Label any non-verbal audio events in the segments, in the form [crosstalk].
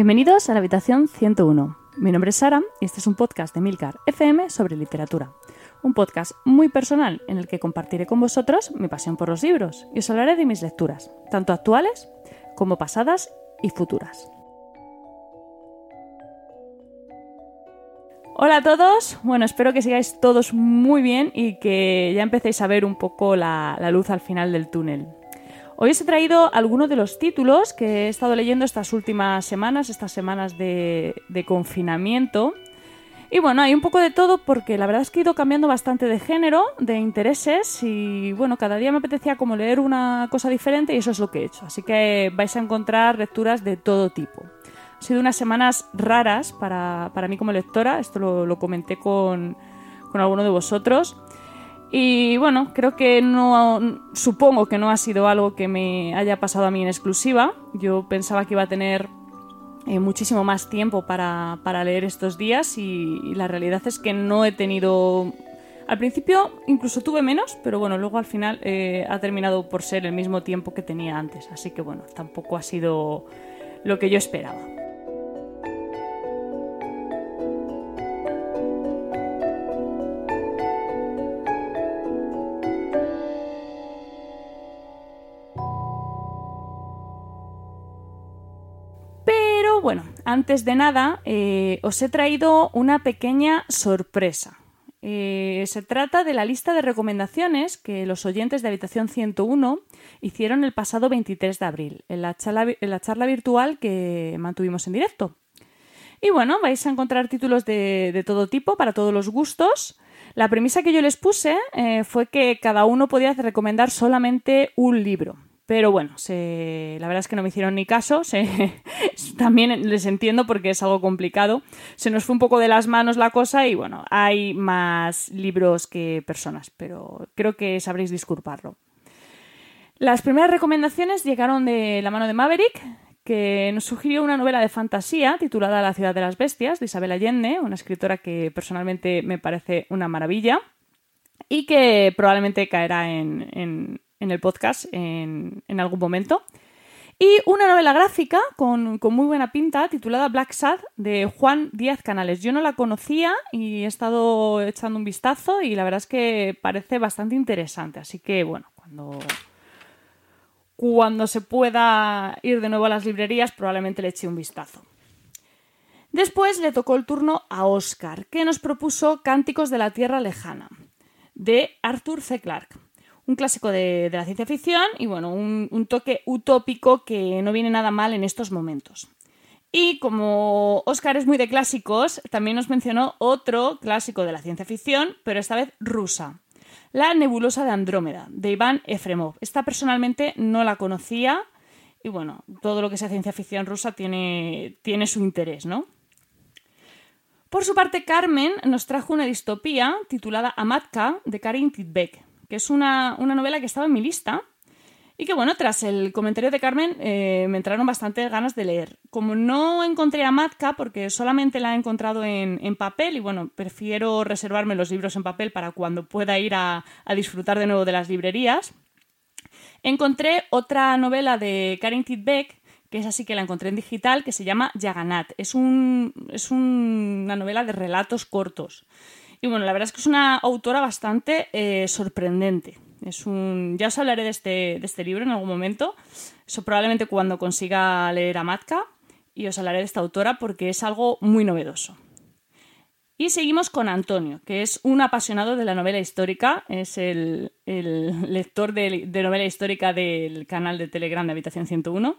Bienvenidos a la habitación 101. Mi nombre es Sara y este es un podcast de Milcar FM sobre literatura. Un podcast muy personal en el que compartiré con vosotros mi pasión por los libros y os hablaré de mis lecturas, tanto actuales como pasadas y futuras. Hola a todos, bueno, espero que sigáis todos muy bien y que ya empecéis a ver un poco la, luz al final del túnel. Hoy os he traído algunos de los títulos que he estado leyendo estas últimas semanas, estas semanas de, confinamiento. Y bueno, hay un poco de todo porque la verdad es que he ido cambiando bastante de género, de intereses y bueno, cada día me apetecía como leer una cosa diferente y eso es lo que he hecho. Así que vais a encontrar lecturas de todo tipo. Han sido unas semanas raras para, mí como lectora, esto lo, comenté con, con alguno de vosotros. Y bueno, creo que no, supongo que no ha sido algo que me haya pasado a mí en exclusiva. Yo pensaba que iba a tener eh, muchísimo más tiempo para, leer estos días y, la realidad es que no he tenido... Al principio incluso tuve menos, pero bueno, luego al final eh, ha terminado por ser el mismo tiempo que tenía antes. Así que bueno, tampoco ha sido lo que yo esperaba. Antes de nada, eh, os he traído una pequeña sorpresa. Eh, se trata de la lista de recomendaciones que los oyentes de Habitación 101 hicieron el pasado 23 de abril, en la charla, virtual que mantuvimos en directo. Y bueno, vais a encontrar títulos de, todo tipo, para todos los gustos. La premisa que yo les puse eh, fue que cada uno podía recomendar solamente un libro. Pero bueno, la verdad es que no me hicieron ni caso. [laughs] también les entiendo porque es algo complicado. Se nos fue un poco de las manos la cosa y bueno, hay más libros que personas, pero creo que sabréis disculparlo. Las primeras recomendaciones llegaron de la mano de Maverick, que nos sugirió una novela de fantasía titulada La ciudad de las bestias, de Isabel Allende, una escritora que personalmente me parece una maravilla y que probablemente caerá en en el podcast en, algún momento. Y una novela gráfica con, muy buena pinta titulada Black Sad de Juan Díaz Canales. Yo no la conocía y he estado echando un vistazo y la verdad es que parece bastante interesante. Así que bueno, cuando, cuando se pueda ir de nuevo a las librerías probablemente le eche un vistazo. Después le tocó el turno a Oscar, que nos propuso Cánticos de la Tierra Lejana, de Arthur C. Clarke un clásico de, la ciencia ficción y bueno, un, toque utópico que no viene nada mal en estos momentos. Y como Oscar es muy de clásicos, también nos mencionó otro clásico de la ciencia ficción, pero esta vez rusa. La nebulosa de Andrómeda, de Iván Efremov. Esta personalmente no la conocía y bueno, todo lo que sea ciencia ficción rusa tiene, tiene su interés, ¿no? Por su parte, Carmen nos trajo una distopía titulada Amatka de Karin Tidbeck, que es una, novela que estaba en mi lista y que bueno, tras el comentario de Carmen eh, me entraron bastante ganas de leer. Como no encontré a Matka, porque solamente la he encontrado en, papel, y bueno, prefiero reservarme los libros en papel para cuando pueda ir a, disfrutar de nuevo de las librerías, encontré otra novela de Karin Tidbeck, que es así que la encontré en digital, que se llama Yaganat. Es, un, es una novela de relatos cortos. Y bueno, la verdad es que es una autora bastante eh, sorprendente. Es un... Ya os hablaré de este, de este libro en algún momento. Eso probablemente cuando consiga leer a Matka. Y os hablaré de esta autora porque es algo muy novedoso. Y seguimos con Antonio, que es un apasionado de la novela histórica, es el, lector de, de, novela histórica del canal de Telegram de Habitación 101.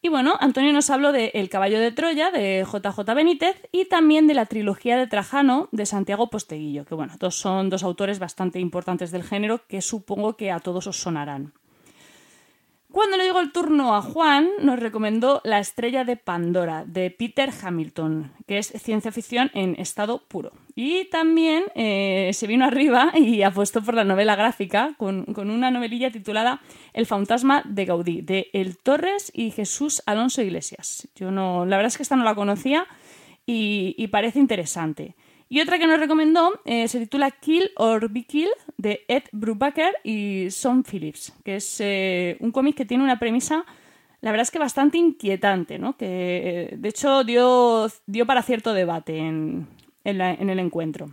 Y bueno, Antonio nos habló de El caballo de Troya de JJ Benítez y también de la trilogía de Trajano de Santiago Posteguillo, que bueno, son dos autores bastante importantes del género que supongo que a todos os sonarán. Cuando le llegó el turno a Juan, nos recomendó La estrella de Pandora, de Peter Hamilton, que es ciencia ficción en estado puro. Y también eh, se vino arriba y apostó por la novela gráfica con, una novelilla titulada El fantasma de Gaudí, de El Torres y Jesús Alonso Iglesias. Yo no, la verdad es que esta no la conocía y parece interesante. Y otra que nos recomendó eh, se titula Kill or Be Killed de Ed Brubaker y Son Phillips, que es eh, un cómic que tiene una premisa la verdad es que bastante inquietante, ¿no? Que de hecho dio, dio para cierto debate en, en el encuentro.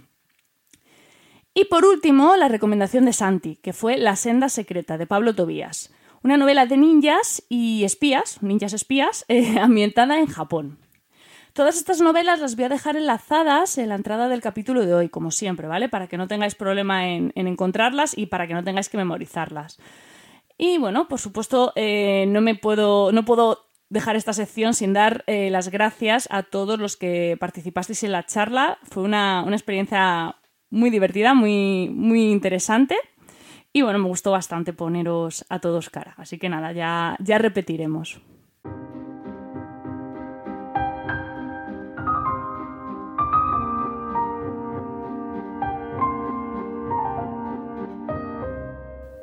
Y por último, la recomendación de Santi, que fue La senda secreta de Pablo Tobías, una novela de ninjas y espías, ninjas espías, [laughs] eh, ambientada en Japón. Todas estas novelas las voy a dejar enlazadas en la entrada del capítulo de hoy, como siempre, ¿vale? Para que no tengáis problema en, encontrarlas y para que no tengáis que memorizarlas. Y bueno, por supuesto, eh, no me puedo, no puedo dejar esta sección sin dar eh, las gracias a todos los que participasteis en la charla. Fue una, una experiencia muy divertida, muy, muy interesante. Y bueno, me gustó bastante poneros a todos cara. Así que nada, ya, ya repetiremos.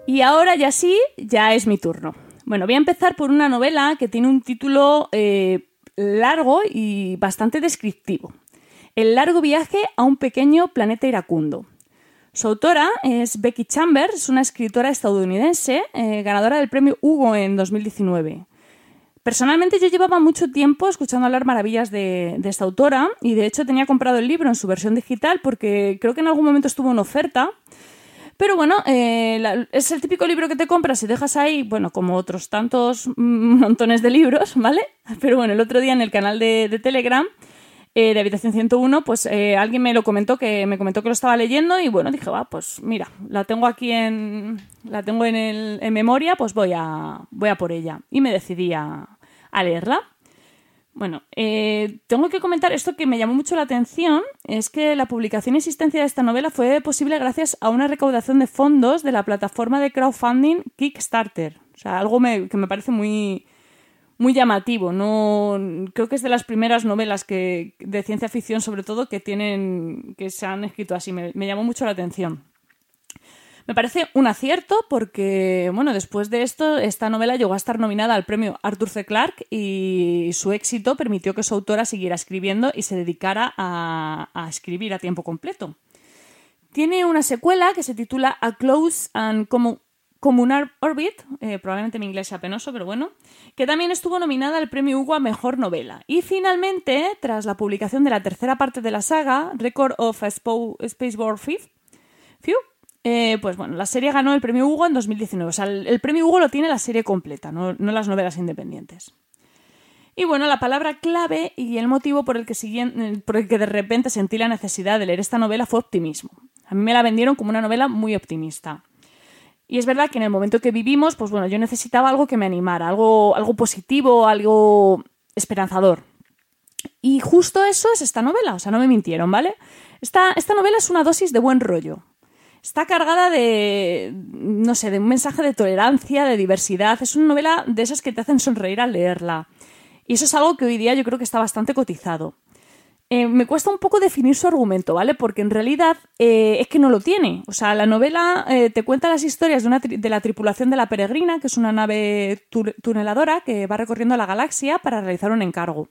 Y ahora ya sí, ya es mi turno. Bueno, voy a empezar por una novela que tiene un título eh, largo y bastante descriptivo. El largo viaje a un pequeño planeta iracundo. Su autora es Becky Chambers, una escritora estadounidense, eh, ganadora del premio Hugo en 2019. Personalmente yo llevaba mucho tiempo escuchando hablar maravillas de, esta autora y de hecho tenía comprado el libro en su versión digital porque creo que en algún momento estuvo en oferta. Pero bueno, eh, es el típico libro que te compras y dejas ahí, bueno, como otros tantos [laughs] montones de libros, ¿vale? Pero bueno, el otro día en el canal de Telegram eh, de Habitación 101, pues eh, alguien me lo comentó, que me comentó que lo estaba leyendo y bueno, dije, va, pues mira, la tengo aquí en, la tengo en, el, en memoria, pues voy a, voy a por ella. Y me decidí a, leerla. Bueno, eh, tengo que comentar esto que me llamó mucho la atención, es que la publicación y existencia de esta novela fue posible gracias a una recaudación de fondos de la plataforma de crowdfunding Kickstarter. O sea, algo que me parece muy, muy llamativo. No, creo que es de las primeras novelas que, de ciencia ficción, sobre todo, que tienen, que se han escrito así. Me, llamó mucho la atención. Me parece un acierto porque, bueno, después de esto, esta novela llegó a estar nominada al premio Arthur C. Clarke y su éxito permitió que su autora siguiera escribiendo y se dedicara a, escribir a tiempo completo. Tiene una secuela que se titula A Close and Common Orbit, eh, probablemente mi inglés sea penoso, pero bueno, que también estuvo nominada al premio Hugo a Mejor Novela. Y finalmente, tras la publicación de la tercera parte de la saga, Record of a Space War Fifth, eh, pues bueno, la serie ganó el premio Hugo en 2019. O sea, el, premio Hugo lo tiene la serie completa, no, las novelas independientes. Y bueno, la palabra clave y el motivo por el, que por el que de repente sentí la necesidad de leer esta novela fue optimismo. A mí me la vendieron como una novela muy optimista. Y es verdad que en el momento que vivimos, pues bueno, yo necesitaba algo que me animara, algo, algo positivo, algo esperanzador. Y justo eso es esta novela, o sea, no me mintieron, ¿vale? Esta, esta novela es una dosis de buen rollo. Está cargada de, no sé, de un mensaje de tolerancia, de diversidad. Es una novela de esas que te hacen sonreír al leerla. Y eso es algo que hoy día yo creo que está bastante cotizado. Eh, me cuesta un poco definir su argumento, ¿vale? Porque en realidad eh, es que no lo tiene. O sea, la novela eh, te cuenta las historias de, de, la tripulación de la Peregrina, que es una nave tuneladora que va recorriendo la galaxia para realizar un encargo.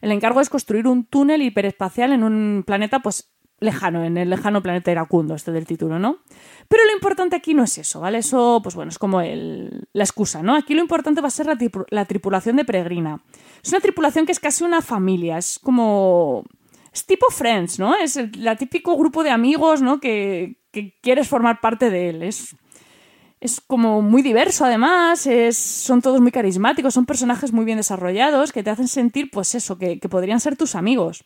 El encargo es construir un túnel hiperespacial en un planeta, pues, lejano, en el lejano planeta Iracundo, este del título, ¿no? Pero lo importante aquí no es eso, ¿vale? Eso, pues bueno, es como la excusa, ¿no? Aquí lo importante va a ser la, tripulación de Peregrina. Es una tripulación que es casi una familia, es como... Es tipo Friends, ¿no? Es el típico grupo de amigos, ¿no? Que, quieres formar parte de él. Es, es como muy diverso además, es, son todos muy carismáticos, son personajes muy bien desarrollados que te hacen sentir, pues eso, que, que podrían ser tus amigos.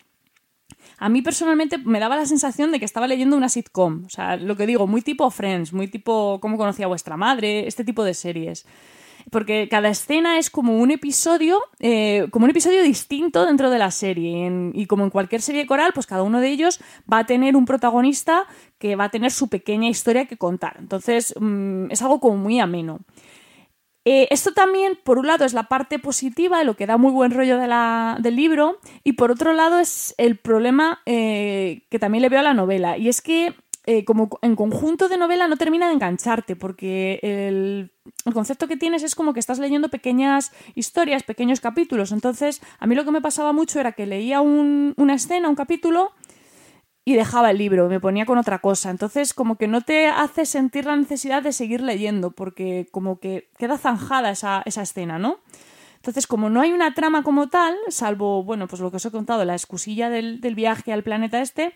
A mí personalmente me daba la sensación de que estaba leyendo una sitcom. O sea, lo que digo, muy tipo Friends, muy tipo cómo conocía a vuestra madre, este tipo de series. Porque cada escena es como un episodio, eh, como un episodio distinto dentro de la serie. y como en cualquier serie coral, pues cada uno de ellos va a tener un protagonista que va a tener su pequeña historia que contar. Entonces, mm, es algo como muy ameno. Eh, esto también, por un lado, es la parte positiva, lo que da muy buen rollo del libro, y por otro lado es el problema eh, que también le veo a la novela, y es que eh, como en conjunto de novela no termina de engancharte, porque el, concepto que tienes es como que estás leyendo pequeñas historias, pequeños capítulos, entonces a mí lo que me pasaba mucho era que leía una escena, un capítulo, y dejaba el libro, me ponía con otra cosa. Entonces, como que no te hace sentir la necesidad de seguir leyendo, porque como que queda zanjada esa, esa escena, ¿no? Entonces, como no hay una trama como tal, salvo, bueno, pues lo que os he contado, la excusilla del, viaje al planeta este,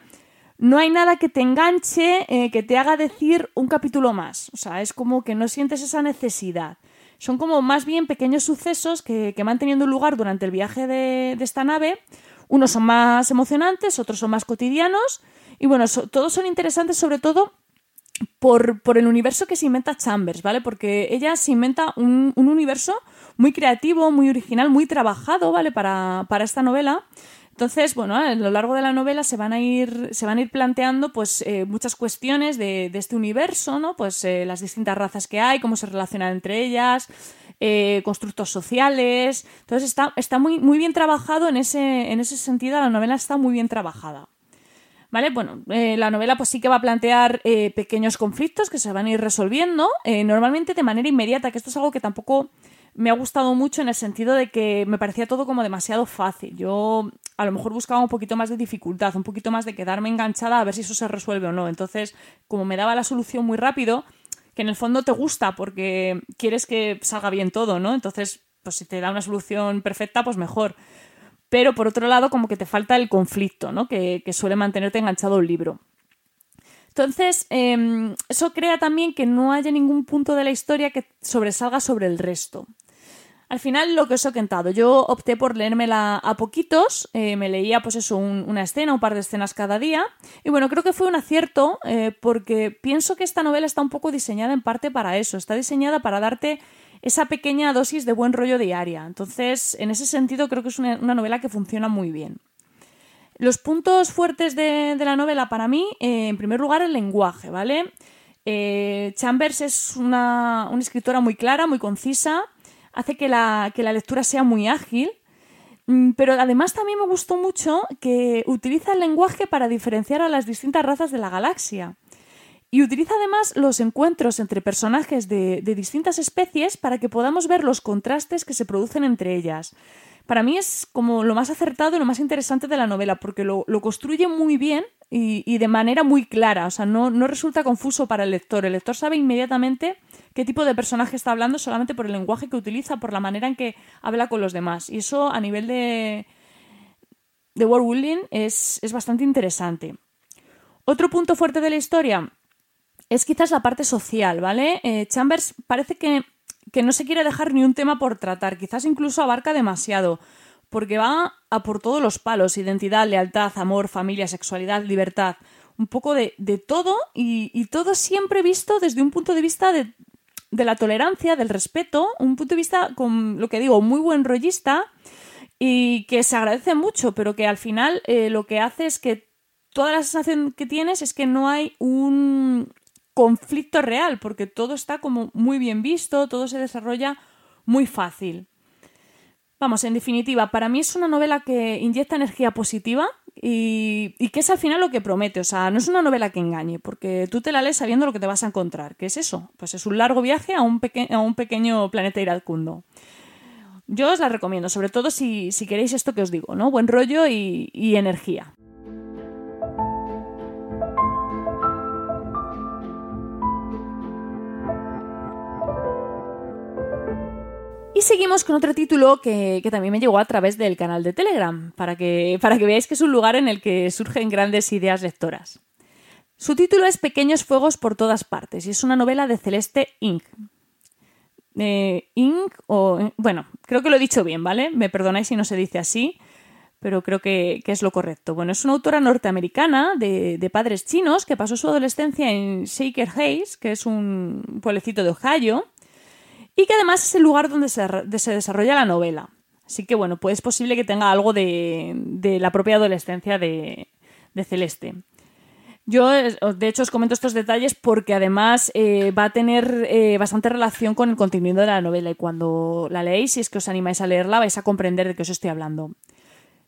no hay nada que te enganche, eh, que te haga decir un capítulo más. O sea, es como que no sientes esa necesidad. Son como más bien pequeños sucesos que, van teniendo lugar durante el viaje de, esta nave. Unos son más emocionantes, otros son más cotidianos. Y bueno, todos son interesantes sobre todo por, el universo que se inventa Chambers, ¿vale? Porque ella se inventa un, universo muy creativo, muy original, muy trabajado, ¿vale? Para, esta novela. Entonces, bueno, a lo largo de la novela se van a ir, se van a ir planteando pues, eh, muchas cuestiones de, este universo, ¿no? Pues eh, las distintas razas que hay, cómo se relacionan entre ellas, eh, constructos sociales. Entonces está, está muy, muy bien trabajado en ese, en ese sentido, la novela está muy bien trabajada. ¿Vale? Bueno, la novela pues sí que va a plantear pequeños conflictos que se van a ir resolviendo, normalmente de manera inmediata, que esto es algo que tampoco me ha gustado mucho en el sentido de que me parecía todo como demasiado fácil. Yo a lo mejor buscaba un poquito más de dificultad, un poquito más de quedarme enganchada a ver si eso se resuelve o no. Entonces, como me daba la solución muy rápido, que en el fondo te gusta porque quieres que salga bien todo, ¿no? Entonces, pues si te da una solución perfecta, pues mejor pero por otro lado como que te falta el conflicto, ¿no? que, suele mantenerte enganchado un libro. Entonces, em, eso crea también que no haya ningún punto de la historia que sobresalga sobre el resto. Al final, lo que os he contado, yo opté por leérmela a poquitos, eh, me leía pues eso, una escena, un par de escenas cada día, y bueno, creo que fue un acierto eh, porque pienso que esta novela está un poco diseñada en parte para eso, está diseñada para darte esa pequeña dosis de buen rollo diaria. Entonces, en ese sentido, creo que es una, novela que funciona muy bien. Los puntos fuertes de, la novela para mí, eh, en primer lugar, el lenguaje, ¿vale? Chambers es una, escritora muy clara, muy concisa, hace que la, que la lectura sea muy ágil, mm, pero además también me gustó mucho que utiliza el lenguaje para diferenciar a las distintas razas de la galaxia. Y utiliza además los encuentros entre personajes de, distintas especies para que podamos ver los contrastes que se producen entre ellas. Para mí es como lo más acertado y lo más interesante de la novela, porque lo, construye muy bien y, de manera muy clara. O sea, no, resulta confuso para el lector. El lector sabe inmediatamente qué tipo de personaje está hablando solamente por el lenguaje que utiliza, por la manera en que habla con los demás. Y eso a nivel de, de world building es, es bastante interesante. Otro punto fuerte de la historia, es quizás la parte social, ¿vale? Eh, Chambers parece que, no se quiere dejar ni un tema por tratar, quizás incluso abarca demasiado, porque va a por todos los palos, identidad, lealtad, amor, familia, sexualidad, libertad, un poco de, todo y, todo siempre visto desde un punto de vista de, la tolerancia, del respeto, un punto de vista con lo que digo, muy buen rollista y que se agradece mucho, pero que al final eh, lo que hace es que toda la sensación que tienes es que no hay un, conflicto real, porque todo está como muy bien visto, todo se desarrolla muy fácil. Vamos, en definitiva, para mí es una novela que inyecta energía positiva y, que es al final lo que promete. O sea, no es una novela que engañe, porque tú te la lees sabiendo lo que te vas a encontrar. ¿Qué es eso? Pues es un largo viaje a un, a un pequeño planeta iracundo. Yo os la recomiendo, sobre todo si, queréis esto que os digo, ¿no? Buen rollo y energía. Y seguimos con otro título que, también me llegó a través del canal de Telegram, para que, para que veáis que es un lugar en el que surgen grandes ideas lectoras. Su título es Pequeños Fuegos por todas partes y es una novela de Celeste Inc. Eh, Inc. o. Bueno, creo que lo he dicho bien, ¿vale? Me perdonáis si no se dice así, pero creo que, es lo correcto. Bueno, es una autora norteamericana de, de, padres chinos que pasó su adolescencia en Shaker Heights, que es un pueblecito de Ohio y que además es el lugar donde se, desarrolla la novela. Así que bueno, pues es posible que tenga algo de, la propia adolescencia de, Celeste. Yo, de hecho, os comento estos detalles porque además eh, va a tener eh, bastante relación con el contenido de la novela y cuando la leéis, si es que os animáis a leerla, vais a comprender de qué os estoy hablando.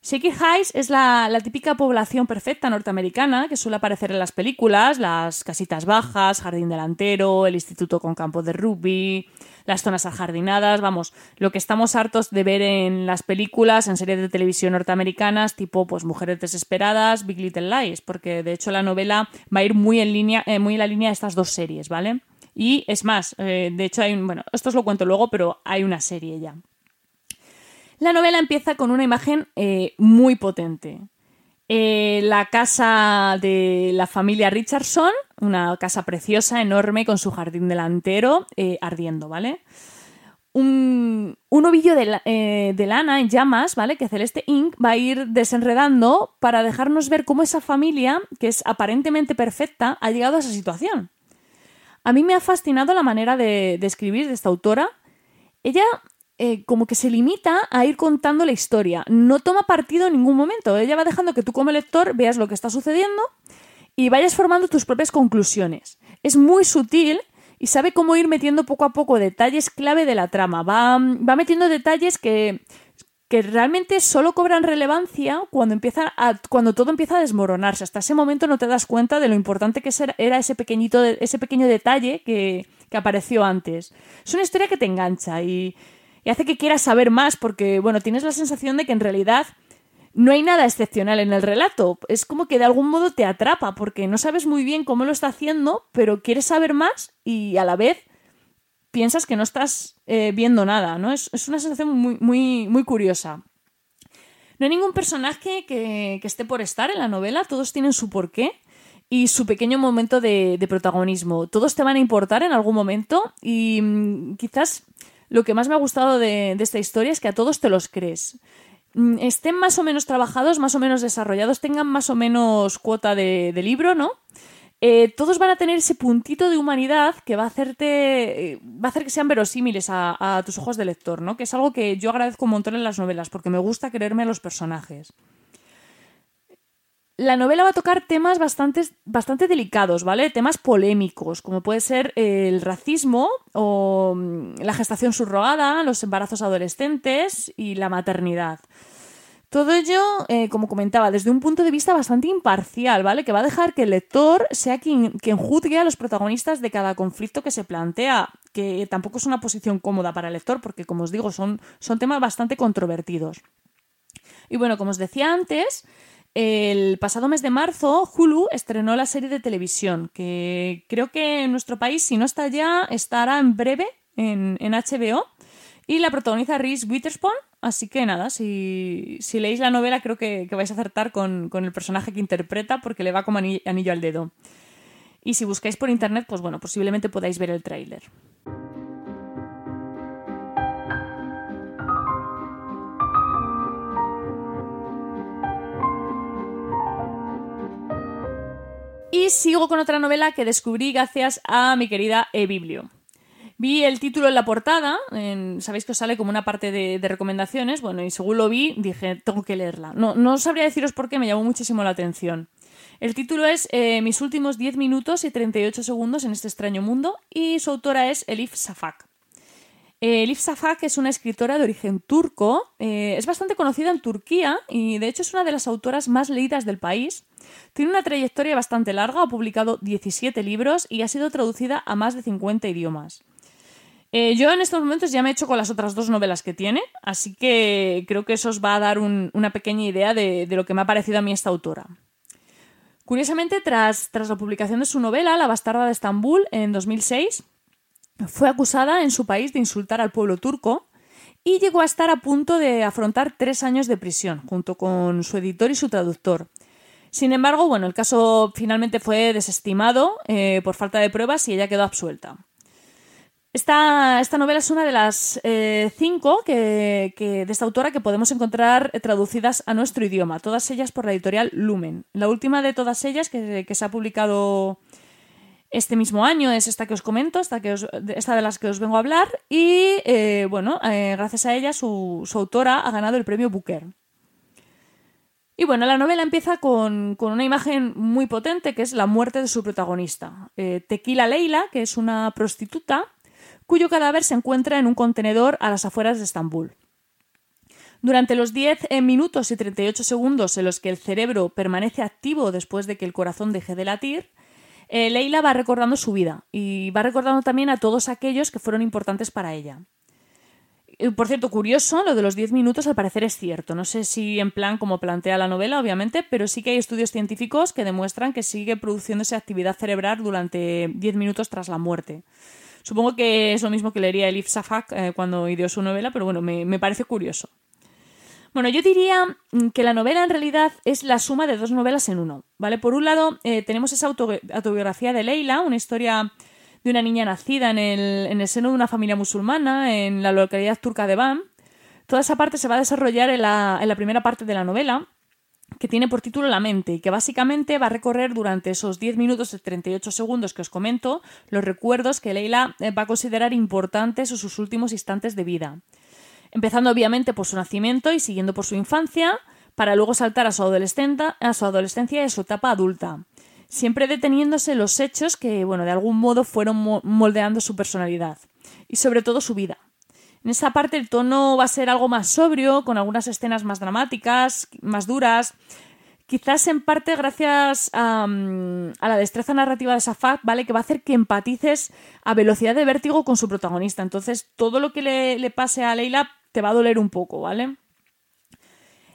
Shaky Heights es la, típica población perfecta norteamericana que suele aparecer en las películas, las casitas bajas, jardín delantero, el instituto con campo de rugby, las zonas ajardinadas, vamos, lo que estamos hartos de ver en las películas, en series de televisión norteamericanas, tipo pues Mujeres Desesperadas, Big Little Lies, porque de hecho la novela va a ir muy en línea, eh, muy en la línea de estas dos series, ¿vale? Y es más, eh, de hecho hay un, bueno, esto os lo cuento luego, pero hay una serie ya. La novela empieza con una imagen eh, muy potente. Eh, la casa de la familia Richardson, una casa preciosa, enorme, con su jardín delantero eh, ardiendo, ¿vale? Un, ovillo de, lana en llamas, ¿vale? Que Celeste Inc. va a ir desenredando para dejarnos ver cómo esa familia, que es aparentemente perfecta, ha llegado a esa situación. A mí me ha fascinado la manera de, de escribir de esta autora. Ella eh, como que se limita a ir contando la historia. No toma partido en ningún momento. Ella va dejando que tú como lector veas lo que está sucediendo y vayas formando tus propias conclusiones. Es muy sutil y sabe cómo ir metiendo poco a poco detalles clave de la trama. Va, va metiendo detalles que, que realmente solo cobran relevancia cuando, empieza cuando todo empieza a desmoronarse. Hasta ese momento no te das cuenta de lo importante que era ese, pequeñito, ese pequeño detalle que, que apareció antes. Es una historia que te engancha y, y hace que quieras saber más porque, bueno, tienes la sensación de que en realidad no hay nada excepcional en el relato. Es como que de algún modo te atrapa porque no sabes muy bien cómo lo está haciendo, pero quieres saber más y a la vez piensas que no estás eh, viendo nada, ¿no? Es, una sensación muy, muy, muy curiosa. No hay ningún personaje que, esté por estar en la novela, todos tienen su porqué y su pequeño momento de, de protagonismo. Todos te van a importar en algún momento y mm, quizás lo que más me ha gustado de, esta historia es que a todos te los crees mm, estén más o menos trabajados, más o menos desarrollados, tengan más o menos cuota de, libro, ¿no? Eh, todos van a tener ese puntito de humanidad que va a hacerte. Eh, va a hacer que sean verosímiles a, a, tus ojos de lector, ¿no? Que es algo que yo agradezco un montón en las novelas, porque me gusta creerme a los personajes la novela va a tocar temas bastante, bastante delicados, ¿vale? Temas polémicos, como puede ser el racismo o mm, la gestación subrogada, los embarazos adolescentes y la maternidad. Todo ello, eh, como comentaba, desde un punto de vista bastante imparcial, ¿vale? Que va a dejar que el lector sea quien, quien juzgue a los protagonistas de cada conflicto que se plantea, que tampoco es una posición cómoda para el lector, porque, como os digo, son, son temas bastante controvertidos. Y bueno, como os decía antes, el pasado mes de marzo, Hulu estrenó la serie de televisión, que creo que en nuestro país, si no está ya, estará en breve en, HBO. Y la protagoniza Reese Witherspoon. Así que nada, si, leéis la novela, creo que, vais a acertar con, con, el personaje que interpreta, porque le va como anillo al dedo. Y si buscáis por internet, pues bueno, posiblemente podáis ver el tráiler. Y sigo con otra novela que descubrí gracias a mi querida eBiblio. Vi el título en la portada, sabéis que os sale como una parte de, recomendaciones, bueno, y según lo vi dije, tengo que leerla. No, no sabría deciros por qué, me llamó muchísimo la atención. El título es eh, Mis últimos 10 minutos y 38 segundos en este extraño mundo y su autora es Elif Safak. Eh, Elif Safak es una escritora de origen turco, eh, es bastante conocida en Turquía y de hecho es una de las autoras más leídas del país. Tiene una trayectoria bastante larga, ha publicado 17 libros y ha sido traducida a más de 50 idiomas. Eh, yo en estos momentos ya me he hecho con las otras dos novelas que tiene, así que creo que eso os va a dar una pequeña idea de, lo que me ha parecido a mí esta autora. Curiosamente, tras, tras la publicación de su novela, La bastarda de Estambul, en 2006, fue acusada en su país de insultar al pueblo turco y llegó a estar a punto de afrontar tres años de prisión, junto con su editor y su traductor. Sin embargo, bueno, el caso finalmente fue desestimado eh, por falta de pruebas y ella quedó absuelta. Esta, esta novela es una de las eh, cinco que, de esta autora que podemos encontrar traducidas a nuestro idioma, todas ellas por la editorial Lumen. La última de todas ellas que, se ha publicado este mismo año es esta que os comento, esta, que esta de las que os vengo a hablar, y eh, bueno, gracias a ella su, su autora ha ganado el premio Booker. Y bueno, la novela empieza con, una imagen muy potente que es la muerte de su protagonista, eh, Tequila Leila, que es una prostituta cuyo cadáver se encuentra en un contenedor a las afueras de Estambul. Durante los 10 eh, minutos y 38 segundos en los que el cerebro permanece activo después de que el corazón deje de latir, eh, Leila va recordando su vida y va recordando también a todos aquellos que fueron importantes para ella. Eh, por cierto, curioso, lo de los 10 minutos al parecer es cierto. No sé si en plan como plantea la novela, obviamente, pero sí que hay estudios científicos que demuestran que sigue produciéndose actividad cerebral durante 10 minutos tras la muerte. Supongo que es lo mismo que leería Elif Safak eh, cuando ideó su novela, pero bueno, me, parece curioso. Bueno, yo diría mm, que la novela en realidad es la suma de dos novelas en uno, ¿vale? Por un lado, eh, tenemos esa autobiografía de Leila, una historia de una niña nacida en el, en el, seno de una familia musulmana en la localidad turca de Van. Toda esa parte se va a desarrollar en la, en la primera parte de la novela, que tiene por título La mente y que básicamente va a recorrer durante esos 10 minutos y 38 segundos que os comento los recuerdos que Leila eh, va a considerar importantes en sus últimos instantes de vida empezando obviamente por su nacimiento y siguiendo por su infancia, para luego saltar a su, adolescencia, a su adolescencia y a su etapa adulta, siempre deteniéndose los hechos que, bueno, de algún modo fueron moldeando su personalidad y sobre todo su vida. En esta parte el tono va a ser algo más sobrio, con algunas escenas más dramáticas, más duras, quizás en parte gracias a, la destreza narrativa de Safak, ¿vale? Que va a hacer que empatices a velocidad de vértigo con su protagonista. Entonces, todo lo que le, pase a Leila te va a doler un poco, ¿vale?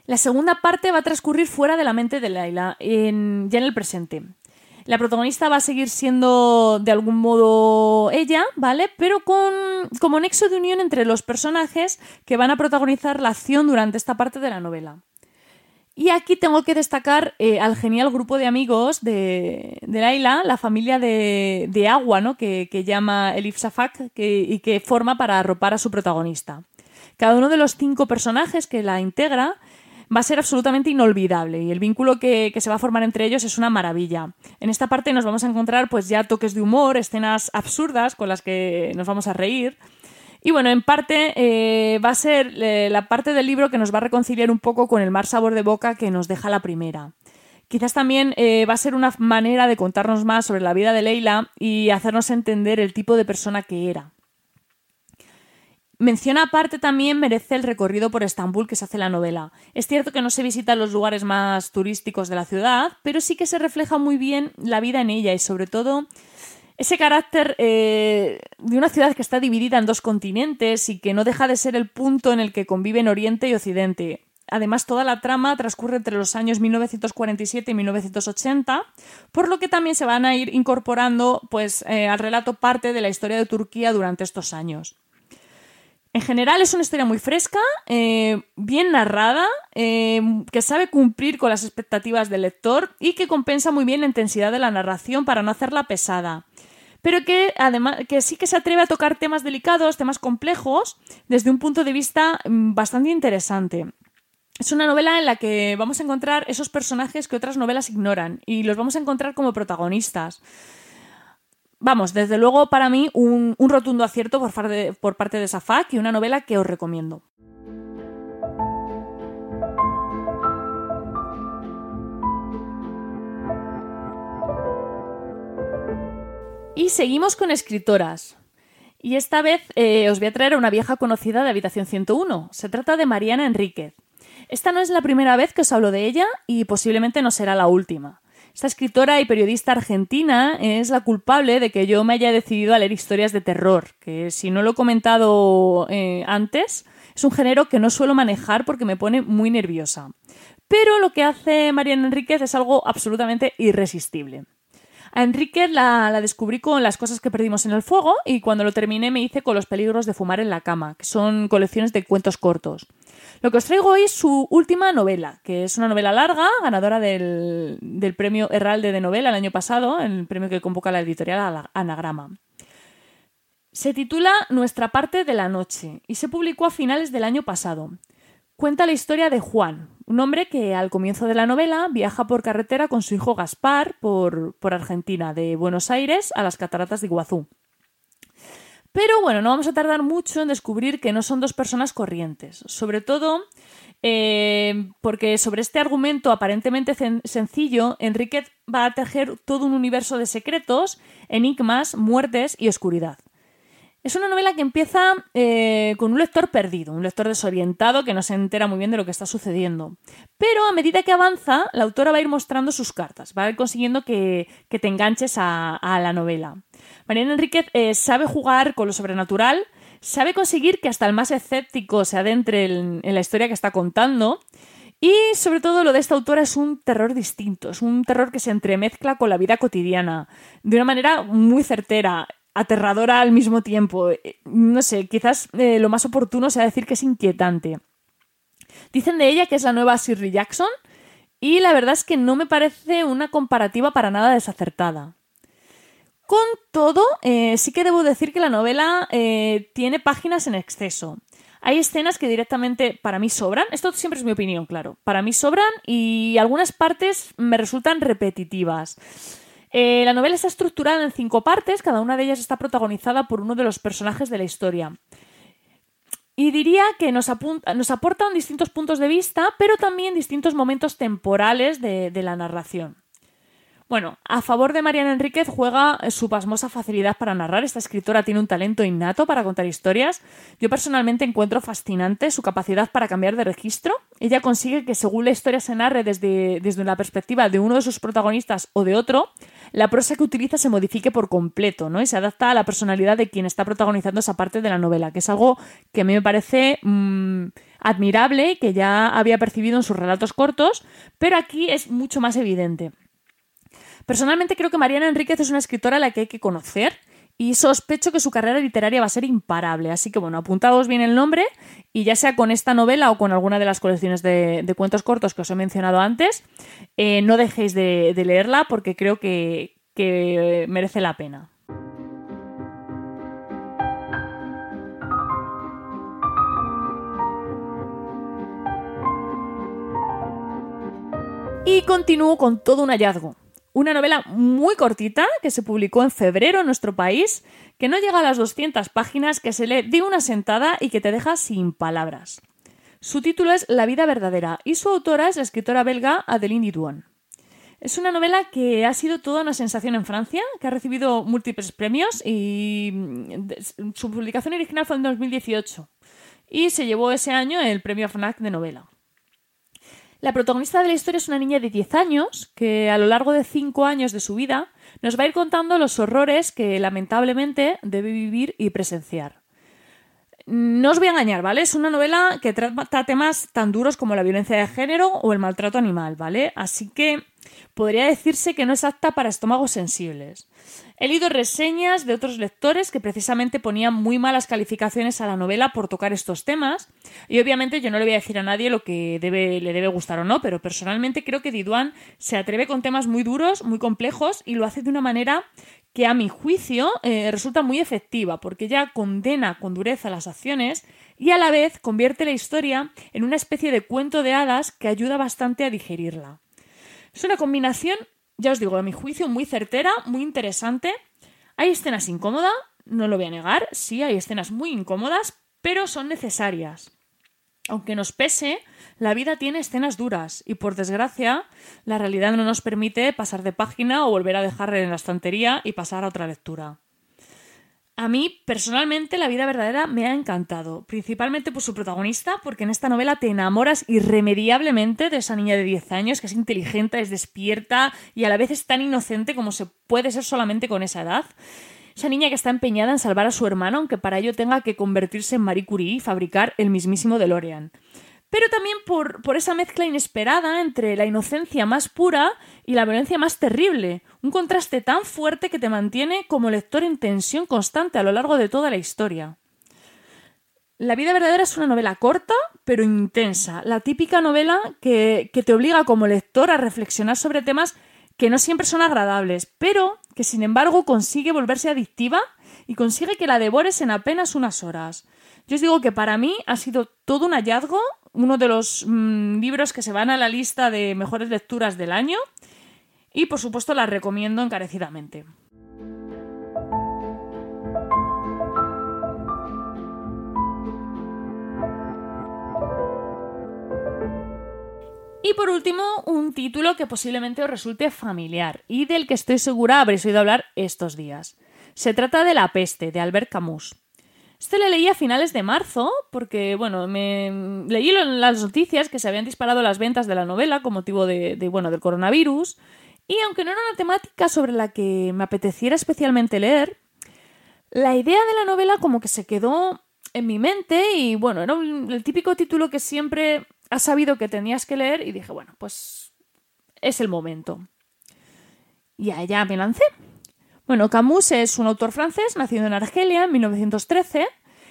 La segunda parte va a transcurrir fuera de la mente de Laila, ya en el presente. La protagonista va a seguir siendo de algún modo ella, ¿vale? Pero con como nexo de unión entre los personajes que van a protagonizar la acción durante esta parte de la novela. Y aquí tengo que destacar eh, al genial grupo de amigos de, de Laila, la familia de, Agua, ¿no? Que, llama Elif Safak y que forma para arropar a su protagonista. Cada uno de los cinco personajes que la integra va a ser absolutamente inolvidable y el vínculo que, se va a formar entre ellos es una maravilla. En esta parte nos vamos a encontrar pues ya toques de humor, escenas absurdas con las que nos vamos a reír. Y bueno, en parte eh, va a ser eh, la parte del libro que nos va a reconciliar un poco con el mar sabor de boca que nos deja la primera. Quizás también eh, va a ser una manera de contarnos más sobre la vida de Leila y hacernos entender el tipo de persona que era. Mención aparte también merece el recorrido por Estambul que se hace en la novela. Es cierto que no se visitan los lugares más turísticos de la ciudad, pero sí que se refleja muy bien la vida en ella y sobre todo ese carácter eh, de una ciudad que está dividida en dos continentes y que no deja de ser el punto en el que conviven Oriente y Occidente. Además, toda la trama transcurre entre los años 1947 y 1980, por lo que también se van a ir incorporando pues, eh, al relato parte de la historia de Turquía durante estos años. En general es una historia muy fresca, eh, bien narrada, eh, que sabe cumplir con las expectativas del lector y que compensa muy bien la intensidad de la narración para no hacerla pesada. Pero que además que sí que se atreve a tocar temas delicados, temas complejos, desde un punto de vista mm, bastante interesante. Es una novela en la que vamos a encontrar esos personajes que otras novelas ignoran y los vamos a encontrar como protagonistas vamos, desde luego para mí un, rotundo acierto por, por parte de Safak y una novela que os recomiendo. Y seguimos con escritoras. Y esta vez eh, os voy a traer a una vieja conocida de Habitación 101. Se trata de Mariana Enríquez. Esta no es la primera vez que os hablo de ella y posiblemente no será la última. Esta escritora y periodista argentina es la culpable de que yo me haya decidido a leer historias de terror, que si no lo he comentado eh, antes, es un género que no suelo manejar porque me pone muy nerviosa. Pero lo que hace Mariana Enríquez es algo absolutamente irresistible. A Enríquez la, la, descubrí con Las cosas que perdimos en el fuego y cuando lo terminé me hice con Los peligros de fumar en la cama, que son colecciones de cuentos cortos. Lo que os traigo hoy es su última novela, que es una novela larga, ganadora del, premio Herralde de Novela el año pasado, el premio que convoca la editorial Anagrama. Se titula Nuestra parte de la noche y se publicó a finales del año pasado. Cuenta la historia de Juan, un hombre que al comienzo de la novela viaja por carretera con su hijo Gaspar por, por Argentina, de Buenos Aires a las cataratas de Iguazú. Pero bueno, no vamos a tardar mucho en descubrir que no son dos personas corrientes. Sobre todo eh, porque sobre este argumento aparentemente sencillo, Enrique va a tejer todo un universo de secretos, enigmas, muertes y oscuridad. Es una novela que empieza eh, con un lector perdido, un lector desorientado que no se entera muy bien de lo que está sucediendo. Pero a medida que avanza, la autora va a ir mostrando sus cartas, va a ir consiguiendo que, te enganches a, la novela. Mariana Enríquez eh, sabe jugar con lo sobrenatural, sabe conseguir que hasta el más escéptico se adentre en la historia que está contando. Y sobre todo lo de esta autora es un terror distinto, es un terror que se entremezcla con la vida cotidiana de una manera muy certera aterradora al mismo tiempo. Eh, no sé, quizás eh, lo más oportuno sea decir que es inquietante. Dicen de ella que es la nueva Shirley Jackson y la verdad es que no me parece una comparativa para nada desacertada. Con todo, eh, sí que debo decir que la novela eh, tiene páginas en exceso. Hay escenas que directamente para mí sobran, esto siempre es mi opinión, claro, para mí sobran y algunas partes me resultan repetitivas. Eh, la novela está estructurada en cinco partes, cada una de ellas está protagonizada por uno de los personajes de la historia. Y diría que nos, nos aportan distintos puntos de vista, pero también distintos momentos temporales de la narración. Bueno, a favor de Mariana Enríquez juega su pasmosa facilidad para narrar. Esta escritora tiene un talento innato para contar historias. Yo personalmente encuentro fascinante su capacidad para cambiar de registro. Ella consigue que según la historia se narre desde, desde la perspectiva de uno de sus protagonistas o de otro, la prosa que utiliza se modifique por completo, ¿no? Y se adapta a la personalidad de quien está protagonizando esa parte de la novela, que es algo que a mí me parece mm, admirable, que ya había percibido en sus relatos cortos, pero aquí es mucho más evidente. Personalmente creo que Mariana Enríquez es una escritora a la que hay que conocer y sospecho que su carrera literaria va a ser imparable. Así que bueno, apuntaos bien el nombre y ya sea con esta novela o con alguna de las colecciones de, cuentos cortos que os he mencionado antes, eh, no dejéis de, leerla porque creo que, que merece la pena. Y continúo con todo un hallazgo una novela muy cortita que se publicó en febrero en nuestro país, que no llega a las 200 páginas, que se lee de una sentada y que te deja sin palabras. Su título es La vida verdadera y su autora es la escritora belga Adeline Didouan. Es una novela que ha sido toda una sensación en Francia, que ha recibido múltiples premios y mm, su publicación original fue en 2018 y se llevó ese año el premio FNAC de novela. La protagonista de la historia es una niña de 10 años que a lo largo de 5 años de su vida nos va a ir contando los horrores que lamentablemente debe vivir y presenciar. No os voy a engañar, ¿vale? Es una novela que trata temas tan duros como la violencia de género o el maltrato animal, ¿vale? Así que podría decirse que no es apta para estómagos sensibles. He leído reseñas de otros lectores que precisamente ponían muy malas calificaciones a la novela por tocar estos temas. Y obviamente yo no le voy a decir a nadie lo que le debe gustar o no, pero personalmente creo que Diduan se atreve con temas muy duros, muy complejos y lo hace de una manera que a mi juicio eh, resulta muy efectiva, porque ya condena con dureza las acciones y a la vez convierte la historia en una especie de cuento de hadas que ayuda bastante a digerirla. Es una combinación ya os digo, a mi juicio, muy certera, muy interesante. Hay escenas incómodas, no lo voy a negar, sí, hay escenas muy incómodas, pero son necesarias. Aunque nos pese, la vida tiene escenas duras y por desgracia la realidad no nos permite pasar de página o volver a dejarla en la estantería y pasar a otra lectura. A mí, personalmente, la vida verdadera me ha encantado, principalmente por su protagonista, porque en esta novela te enamoras irremediablemente de esa niña de 10 años que es inteligente, es despierta y a la vez es tan inocente como se puede ser solamente con esa edad. Esa niña que está empeñada en salvar a su hermano, aunque para ello tenga que convertirse en Marie Curie y fabricar el mismísimo DeLorean. Pero también por, por, esa mezcla inesperada entre la inocencia más pura y la violencia más terrible, un contraste tan fuerte que te mantiene como lector en tensión constante a lo largo de toda la historia. La vida verdadera es una novela corta, pero intensa, la típica novela que, que te obliga como lector a reflexionar sobre temas que no siempre son agradables, pero que sin embargo consigue volverse adictiva y consigue que la devores en apenas unas horas. Yo os digo que para mí ha sido todo un hallazgo, uno de los mm, libros que se van a la lista de mejores lecturas del año y por supuesto la recomiendo encarecidamente. Y por último, un título que posiblemente os resulte familiar y del que estoy segura habréis oído hablar estos días. Se trata de La peste, de Albert Camus. Este le leí a finales de marzo porque, bueno, me leí las noticias que se habían disparado las ventas de la novela con motivo de, bueno, del coronavirus y aunque no era una temática sobre la que me apeteciera especialmente leer, la idea de la novela como que se quedó en mi mente y bueno, era el típico título que siempre has sabido que tenías que leer y dije, bueno, pues es el momento. Y allá me lancé. Bueno, Camus es un autor francés nacido en Argelia en 1913,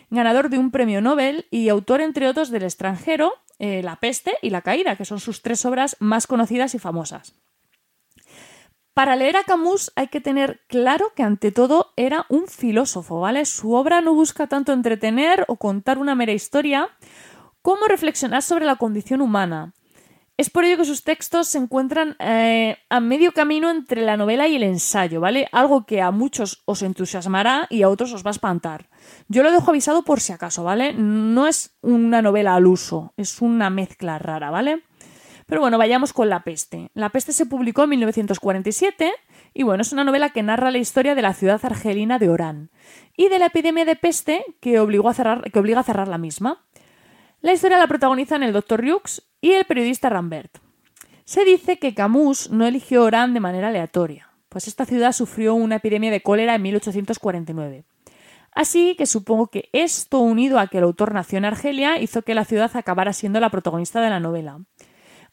ganador de un premio Nobel y autor, entre otros, del extranjero eh, La peste y La caída, que son sus tres obras más conocidas y famosas. Para leer a Camus hay que tener claro que ante todo era un filósofo, ¿vale? Su obra no busca tanto entretener o contar una mera historia como reflexionar sobre la condición humana. Es por ello que sus textos se encuentran eh, a medio camino entre la novela y el ensayo, ¿vale? Algo que a muchos os entusiasmará y a otros os va a espantar. Yo lo dejo avisado por si acaso, ¿vale? No es una novela al uso, es una mezcla rara, ¿vale? Pero bueno, vayamos con La peste. La peste se publicó en 1947 y bueno, es una novela que narra la historia de la ciudad argelina de Orán y de la epidemia de peste que, obligó a cerrar, que obliga a cerrar la misma. La historia la protagonizan el Dr. Hughes y el periodista Rambert. Se dice que Camus no eligió Orán de manera aleatoria, pues esta ciudad sufrió una epidemia de cólera en 1849. Así que supongo que esto, unido a que el autor nació en Argelia, hizo que la ciudad acabara siendo la protagonista de la novela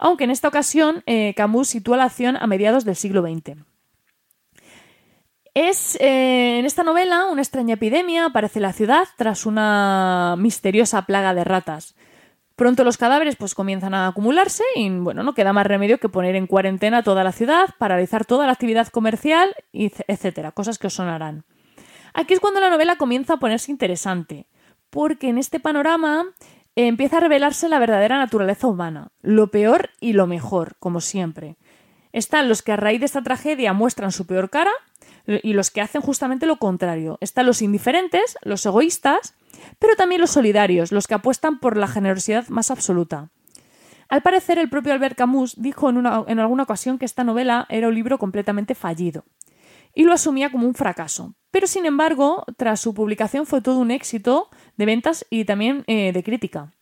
aunque en esta ocasión eh, Camus sitúa la acción a mediados del siglo XX. Es eh, en esta novela una extraña epidemia aparece en la ciudad tras una misteriosa plaga de ratas. Pronto los cadáveres pues comienzan a acumularse y bueno, no queda más remedio que poner en cuarentena toda la ciudad, paralizar toda la actividad comercial, etcétera, cosas que os sonarán. Aquí es cuando la novela comienza a ponerse interesante, porque en este panorama empieza a revelarse la verdadera naturaleza humana, lo peor y lo mejor, como siempre. Están los que a raíz de esta tragedia muestran su peor cara y los que hacen justamente lo contrario. Están los indiferentes, los egoístas, pero también los solidarios, los que apuestan por la generosidad más absoluta. Al parecer, el propio Albert Camus dijo en, en alguna ocasión que esta novela era un libro completamente fallido y lo asumía como un fracaso. Pero sin embargo, tras su publicación fue todo un éxito de ventas y también eh, de crítica.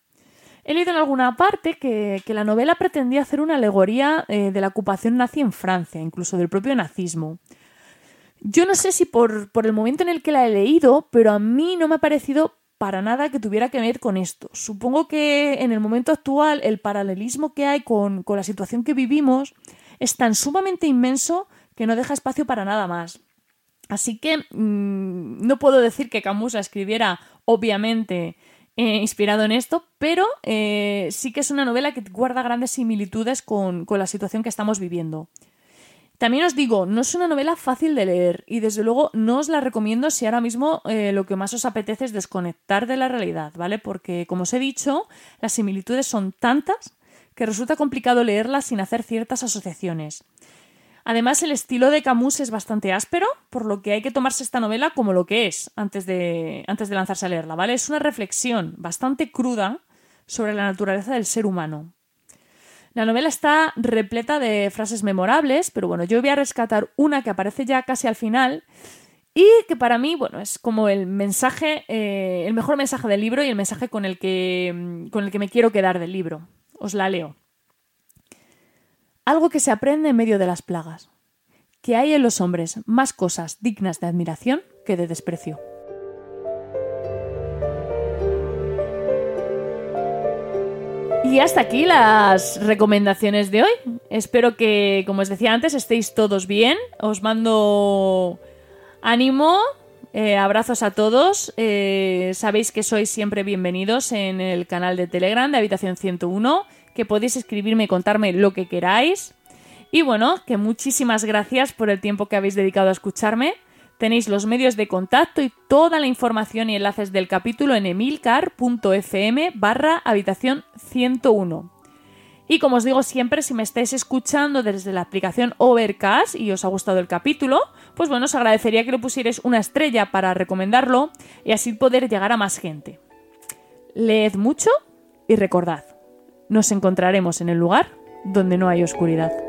He leído en alguna parte que, la novela pretendía hacer una alegoría eh, de la ocupación nazi en Francia, incluso del propio nazismo. Yo no sé si por, el momento en el que la he leído, pero a mí no me ha parecido para nada que tuviera que ver con esto. Supongo que en el momento actual el paralelismo que hay con, la situación que vivimos es tan sumamente inmenso que no deja espacio para nada más. Así que mm, no puedo decir que Camus la escribiera, obviamente, eh, inspirado en esto, pero eh, sí que es una novela que guarda grandes similitudes con, la situación que estamos viviendo. También os digo, no es una novela fácil de leer y desde luego no os la recomiendo si ahora mismo eh, lo que más os apetece es desconectar de la realidad, ¿vale? Porque, como os he dicho, las similitudes son tantas que resulta complicado leerlas sin hacer ciertas asociaciones. Además, el estilo de Camus es bastante áspero, por lo que hay que tomarse esta novela como lo que es antes de, antes de lanzarse a leerla, ¿vale? Es una reflexión bastante cruda sobre la naturaleza del ser humano. La novela está repleta de frases memorables, pero bueno, yo voy a rescatar una que aparece ya casi al final y que para mí, bueno, es como el mensaje, eh, el mejor mensaje del libro y el mensaje con el que, con el que me quiero quedar del libro. Os la leo algo que se aprende en medio de las plagas, que hay en los hombres más cosas dignas de admiración que de desprecio. Y hasta aquí las recomendaciones de hoy. Espero que, como os decía antes, estéis todos bien. Os mando ánimo, eh, abrazos a todos. Eh, sabéis que sois siempre bienvenidos en el canal de Telegram de Habitación 101 que podéis escribirme y contarme lo que queráis. Y bueno, que muchísimas gracias por el tiempo que habéis dedicado a escucharme. Tenéis los medios de contacto y toda la información y enlaces del capítulo en emilcar.fm barra habitación 101. Y como os digo siempre, si me estáis escuchando desde la aplicación Overcast y os ha gustado el capítulo, pues bueno, os agradecería que le pusierais una estrella para recomendarlo y así poder llegar a más gente. Leed mucho y recordad, nos encontraremos en el lugar donde no hay oscuridad.